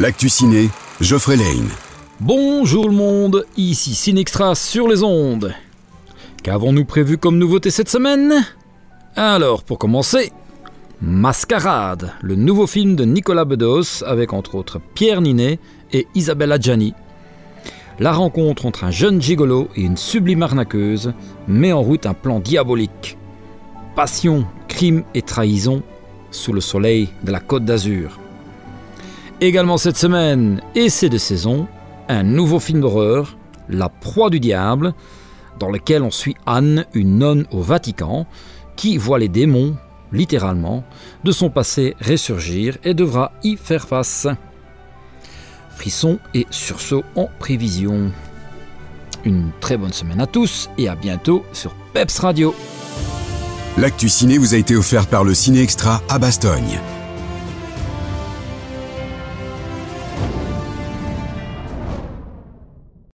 L'actu ciné, Geoffrey Lane. Bonjour le monde, ici Cinextra sur les ondes. Qu'avons-nous prévu comme nouveauté cette semaine? Alors, pour commencer, Mascarade, le nouveau film de Nicolas Bedos avec entre autres Pierre Ninet et Isabelle Adjani. La rencontre entre un jeune gigolo et une sublime arnaqueuse met en route un plan diabolique. Passion, crime et trahison sous le soleil de la Côte d'Azur. Également cette semaine, et c'est de saison, un nouveau film d'horreur, La proie du diable, dans lequel on suit Anne, une nonne au Vatican, qui voit les démons, littéralement, de son passé ressurgir et devra y faire face. Frisson et sursaut en prévision. Une très bonne semaine à tous et à bientôt sur Peps Radio. L'actu ciné vous a été offert par le Ciné Extra à Bastogne.